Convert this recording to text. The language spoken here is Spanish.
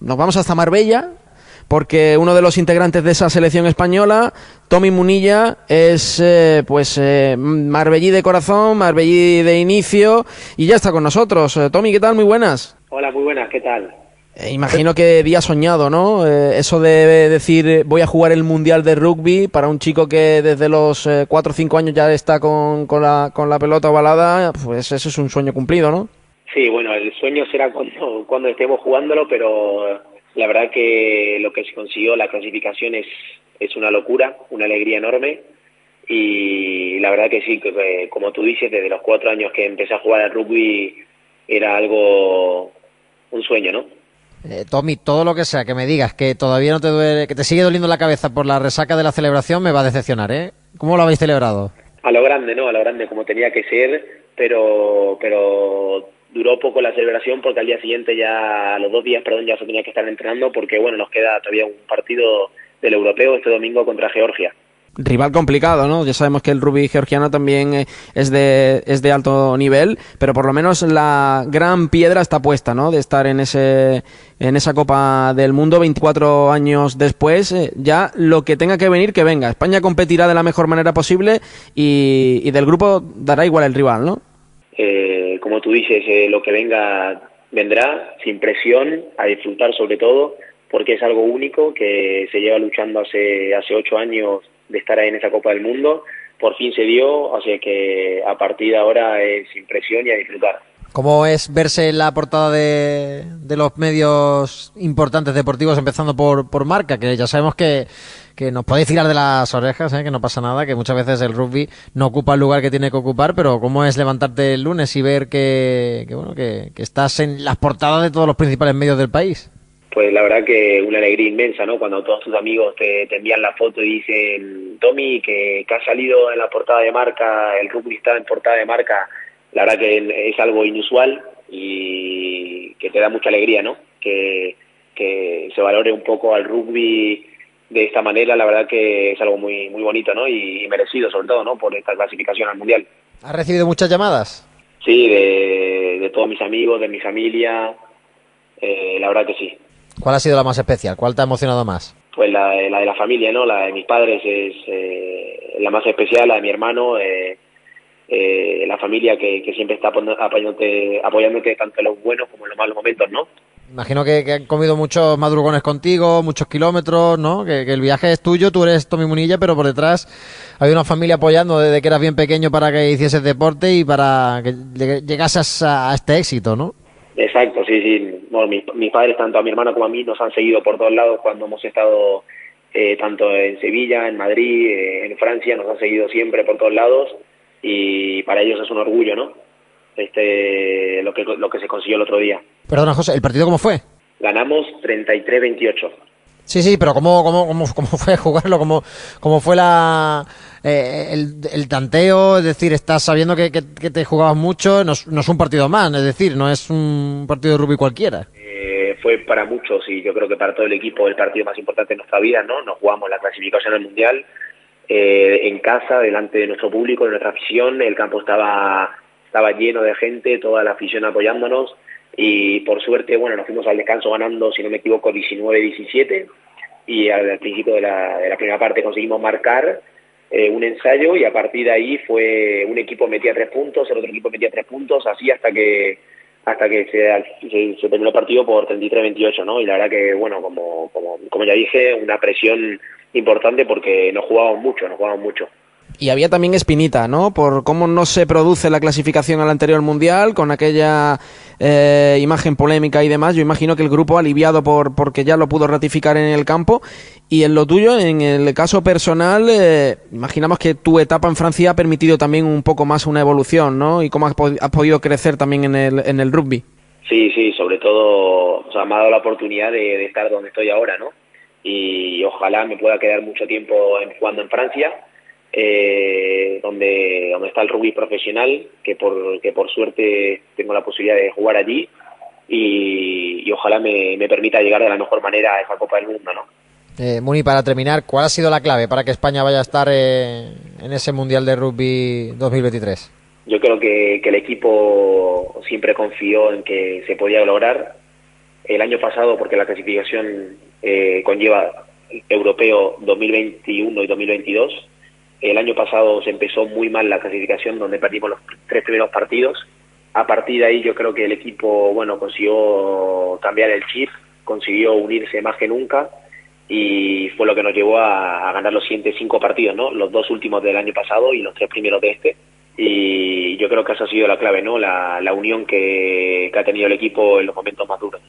nos vamos hasta Marbella, porque uno de los integrantes de esa selección española, Tommy Munilla, es eh, pues eh, marbellí de corazón, marbellí de inicio y ya está con nosotros. Eh, Tommy, ¿qué tal? Muy buenas. Hola, muy buenas, ¿qué tal? Eh, imagino que día soñado, ¿no? Eh, eso de decir voy a jugar el Mundial de Rugby para un chico que desde los 4 o 5 años ya está con, con, la, con la pelota ovalada, pues eso es un sueño cumplido, ¿no? Sí, bueno, el sueño será cuando, cuando estemos jugándolo, pero la verdad que lo que se consiguió, la clasificación es, es una locura, una alegría enorme. Y la verdad que sí, que, como tú dices, desde los cuatro años que empecé a jugar al rugby era algo, un sueño, ¿no? Eh, Tommy, todo lo que sea que me digas que todavía no te duele, que te sigue doliendo la cabeza por la resaca de la celebración, me va a decepcionar, ¿eh? ¿Cómo lo habéis celebrado? A lo grande, ¿no? A lo grande, como tenía que ser, pero, pero duró poco la celebración porque al día siguiente ya, a los dos días, perdón, ya se tenía que estar entrenando porque, bueno, nos queda todavía un partido del europeo este domingo contra Georgia. Rival complicado, ¿no? Ya sabemos que el rugby georgiano también eh, es de, es de alto nivel, pero por lo menos la gran piedra está puesta, ¿no? De estar en ese en esa Copa del Mundo 24 años después, eh, ya lo que tenga que venir que venga. España competirá de la mejor manera posible y, y del grupo dará igual el rival, ¿no? Eh, como tú dices, eh, lo que venga vendrá sin presión, a disfrutar sobre todo, porque es algo único que se lleva luchando hace, hace ocho años de estar ahí en esa Copa del Mundo. Por fin se dio, así que a partir de ahora es sin presión y a disfrutar. ¿Cómo es verse en la portada de, de los medios importantes deportivos, empezando por, por marca? Que ya sabemos que, que nos podéis tirar de las orejas, ¿eh? que no pasa nada, que muchas veces el rugby no ocupa el lugar que tiene que ocupar, pero ¿cómo es levantarte el lunes y ver que, que bueno, que, estás en las portadas de todos los principales medios del país? Pues la verdad que una alegría inmensa, ¿no? Cuando todos tus amigos te, envían la foto y dicen, Tommy, que, que ha salido en la portada de marca, el rugby está en portada de marca, la verdad que es algo inusual y que te da mucha alegría, ¿no? Que, que se valore un poco al rugby de esta manera, la verdad que es algo muy muy bonito, ¿no? Y, y merecido sobre todo, ¿no? Por esta clasificación al mundial. ¿Has recibido muchas llamadas? Sí, de, de todos mis amigos, de mi familia, eh, la verdad que sí. ¿Cuál ha sido la más especial? ¿Cuál te ha emocionado más? Pues la, la de la familia, ¿no? La de mis padres es eh, la más especial, la de mi hermano. Eh, eh, la familia que, que siempre está apoyándote, apoyándote tanto en los buenos como en los malos momentos, ¿no? Imagino que, que han comido muchos madrugones contigo, muchos kilómetros, ¿no? Que, que, el viaje es tuyo, tú eres Tommy Munilla, pero por detrás hay una familia apoyando desde que eras bien pequeño para que hicieses deporte y para que llegases a, a este éxito, ¿no? Exacto, sí, sí. Bueno, mis, mis, padres, tanto a mi hermano como a mí, nos han seguido por todos lados cuando hemos estado eh, tanto en Sevilla, en Madrid, eh, en Francia, nos han seguido siempre por todos lados y para ellos es un orgullo, ¿no? Este, lo que, lo que se consiguió el otro día. Perdona, José, ¿el partido cómo fue? Ganamos 33-28. Sí, sí, pero ¿cómo, cómo, cómo, cómo fue jugarlo? ¿Cómo, cómo fue la, eh, el, el, tanteo? Es decir, estás sabiendo que, que, que te jugabas mucho, no es, no es, un partido más, es decir, no es un partido de rugby cualquiera. Eh, fue para muchos y yo creo que para todo el equipo el partido más importante de nuestra vida, ¿no? Nos jugamos la clasificación al Mundial eh, en casa, delante de nuestro público, de nuestra afición, el campo estaba, estaba lleno de gente, toda la afición apoyándonos. Y por suerte, bueno, nos fuimos al descanso ganando, si no me equivoco, 19-17 y al, principio de la, de la primera parte conseguimos marcar eh, un ensayo. Y a partir de ahí fue un equipo metía tres puntos, el otro equipo metía tres puntos, así hasta que hasta que se, se, se terminó el partido por 33-28, ¿no? Y la verdad que, bueno, como, como, como ya dije, una presión importante porque nos jugábamos mucho, nos jugábamos mucho. Y había también espinita, ¿no? Por cómo no se produce la clasificación al anterior mundial, con aquella eh, imagen polémica y demás. Yo imagino que el grupo aliviado por porque ya lo pudo ratificar en el campo. Y en lo tuyo, en el caso personal, eh, imaginamos que tu etapa en Francia ha permitido también un poco más una evolución, ¿no? Y cómo has, has podido crecer también en el, en el rugby. Sí, sí, sobre todo, o sea, me ha dado la oportunidad de, de estar donde estoy ahora, ¿no? Y ojalá me pueda quedar mucho tiempo en, jugando en Francia eh, donde, donde está el rugby profesional, que por, que por suerte tengo la posibilidad de jugar allí y, y ojalá me, me, permita llegar de la mejor manera a esa Copa del Mundo, ¿no? Eh, Muni, para terminar, ¿cuál ha sido la clave para que España vaya a estar eh, en ese Mundial de Rugby 2023? Yo creo que, que el equipo siempre confió en que se podía lograr. el año pasado, porque la clasificación eh, conlleva europeo 2021 y 2022, el año pasado se empezó muy mal la clasificación, donde perdimos los tres primeros partidos. A partir de ahí yo creo que el equipo, bueno, consiguió cambiar el chip, consiguió unirse más que nunca y fue lo que nos llevó a, ganar los siguientes cinco partidos, ¿no? Los dos últimos del año pasado y los tres primeros de este. Y yo creo que esa ha sido la clave, ¿no? La, unión que ha tenido el equipo en los momentos más duros.